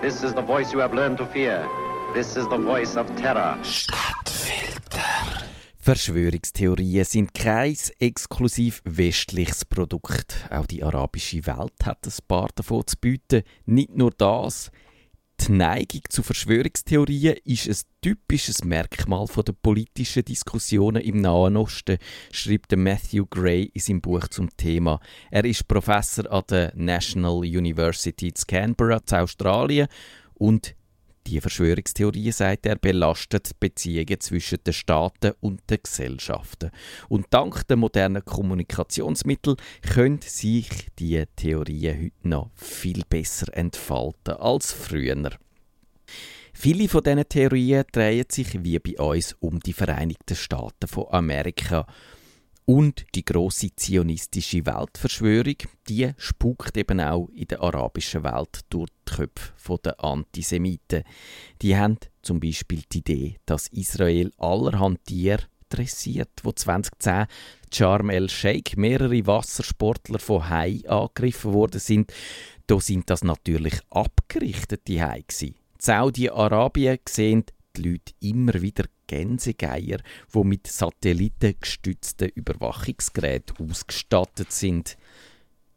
This is the voice you have learned to fear. This is the voice of terror. Stadtfilter. Verschwörungstheorien sind kein exklusiv westliches Produkt. Auch die arabische Welt hat ein paar davon zu bieten. Nicht nur das. Die Neigung zu Verschwörungstheorien ist ein typisches Merkmal der politischen Diskussionen im Nahen Osten, schreibt Matthew Gray in seinem Buch zum Thema. Er ist Professor an der National University in Canberra, in Australien, und die Verschwörungstheorie, sagt er, belastet die Beziehungen zwischen den Staaten und den Gesellschaften. Und dank der modernen Kommunikationsmittel können sich diese Theorien heute noch viel besser entfalten als früher. Viele von diesen Theorien drehen sich wie bei uns um die Vereinigten Staaten von Amerika und die große zionistische Weltverschwörung, die spukt eben auch in der arabischen Welt durch die Köpfe der Antisemiten. Die haben zum Beispiel die Idee, dass Israel allerhand Tiere dressiert, wo 2010 Charm el-Sheikh mehrere Wassersportler von Hai angegriffen worden sind. Da sind das natürlich abgerichtete Hai Saudi-Arabien sehen die Leute immer wieder Gänsegeier, die mit satellitengestützten Überwachungsgeräten ausgestattet sind.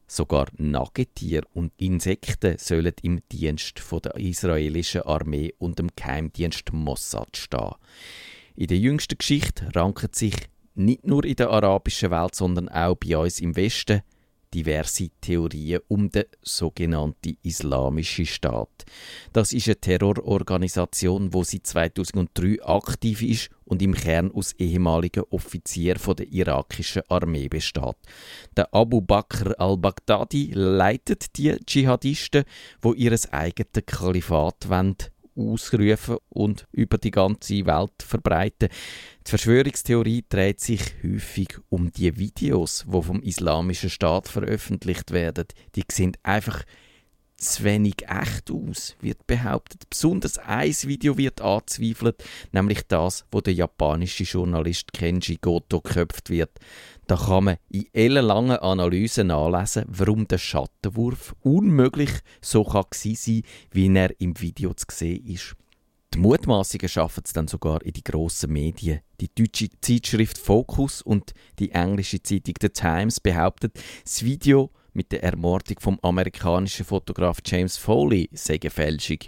Sogar Nagetiere und Insekten sollen im Dienst der israelischen Armee und dem Geheimdienst Mossad stehen. In der jüngsten Geschichte ranken sich nicht nur in der arabischen Welt, sondern auch bei uns im Westen diverse Theorien um den sogenannten Islamischen Staat. Das ist eine Terrororganisation, wo seit 2003 aktiv ist und im Kern aus ehemaligen Offizieren der irakischen Armee besteht. Der Abu Bakr al-Baghdadi leitet die Dschihadisten, wo ihres eigenen Kalifat wollen ausrufen und über die ganze Welt verbreiten. Die Verschwörungstheorie dreht sich häufig um die Videos, die vom Islamischen Staat veröffentlicht werden. Die sind einfach zu wenig echt aus, wird behauptet. Besonders ein Video wird angezweifelt, nämlich das, wo der japanische Journalist Kenji Goto geköpft wird. Da kann man in ellenlangen Analysen nachlesen, warum der Schattenwurf unmöglich so kann sein wie er im Video zu sehen ist. Die Mutmaßungen schaffen es dann sogar in die grossen Medien. Die deutsche Zeitschrift Focus und die englische Zeitung The Times behaupten, das Video mit der Ermordung vom amerikanischen Fotograf James Foley sei Fälschung.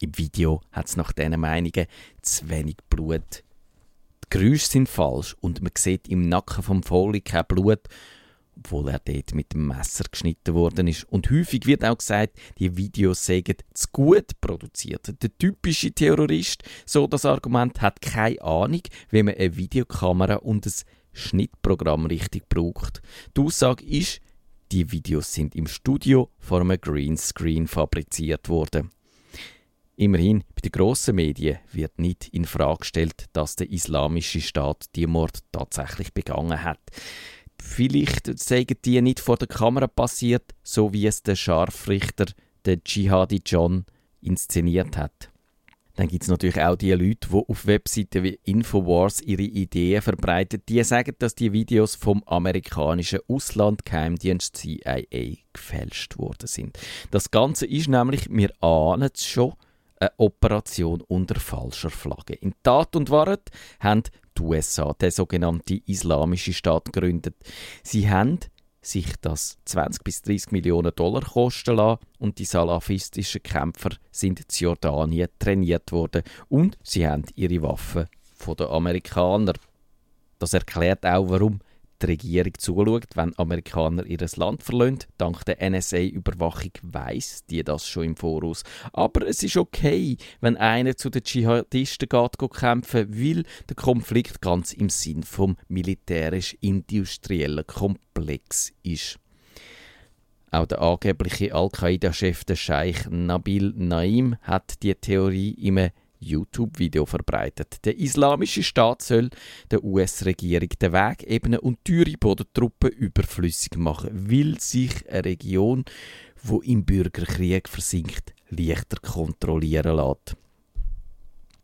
Im Video hat es nach diesen Meinungen zu wenig Blut. Die Geräusche sind falsch und man sieht im Nacken vom Foley kein Blut, obwohl er dort mit dem Messer geschnitten worden ist. Und häufig wird auch gesagt, die Videos seien zu gut produziert. Der typische Terrorist, so das Argument, hat keine Ahnung, wie man eine Videokamera und ein Schnittprogramm richtig braucht. Die Aussage ist, die Videos sind im Studio vor einem Greenscreen fabriziert worden. Immerhin, bei den grossen Medien wird nicht in Frage gestellt, dass der islamische Staat die Mord tatsächlich begangen hat. Vielleicht sagen die nicht vor der Kamera passiert, so wie es der Scharfrichter, der Jihadi John, inszeniert hat. Dann gibt es natürlich auch die Leute, die auf Webseiten wie Infowars ihre Ideen verbreiten. Die sagen, dass die Videos vom amerikanischen Auslandgeheimdienst CIA gefälscht worden sind. Das Ganze ist nämlich, wir ahnen es schon, eine Operation unter falscher Flagge. In Tat und Wahrheit haben die USA den sogenannten Islamischen Staat gegründet. Sie haben sich das 20 bis 30 Millionen Dollar kosten lassen und die salafistischen Kämpfer sind in Jordanien trainiert worden und sie haben ihre Waffen von den Amerikanern. Das erklärt auch, warum die Regierung zuschaut, wenn Amerikaner ihr Land verlassen. Dank der NSA-Überwachung weiß die das schon im Voraus. Aber es ist okay, wenn einer zu den Dschihadisten geht, geht kämpfen, weil der Konflikt ganz im Sinn vom militärisch-industriellen Komplex ist. Auch der angebliche Al-Qaida-Chef, der Scheich Nabil Naim, hat die Theorie im YouTube-Video verbreitet. Der islamische Staat soll der US-Regierung den Weg ebnen und teure Bodentruppen überflüssig machen, weil sich eine Region, wo im Bürgerkrieg versinkt, leichter kontrollieren lässt.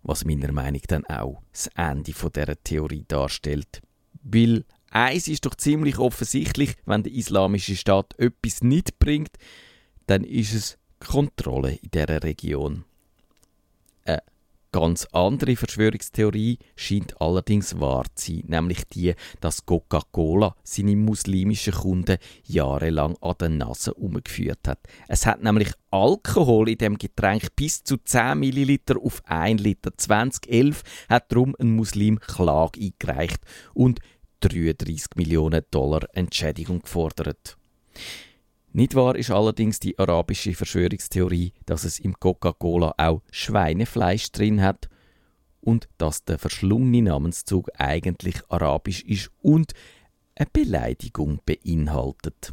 Was meiner Meinung nach dann auch das Ende dieser Theorie darstellt. Weil eins ist doch ziemlich offensichtlich, wenn der islamische Staat etwas nicht bringt, dann ist es Kontrolle in dieser Region. Eine ganz andere Verschwörungstheorie scheint allerdings wahr zu sein, nämlich die, dass Coca-Cola seine muslimischen Kunden jahrelang an der Nase umgeführt hat. Es hat nämlich Alkohol in dem Getränk bis zu 10 Milliliter auf 1 Liter. 2011 hat darum ein Muslim Klage eingereicht und 33 Millionen Dollar Entschädigung gefordert. Nicht wahr ist allerdings die arabische Verschwörungstheorie, dass es im Coca-Cola auch Schweinefleisch drin hat und dass der verschlungene Namenszug eigentlich arabisch ist und eine Beleidigung beinhaltet.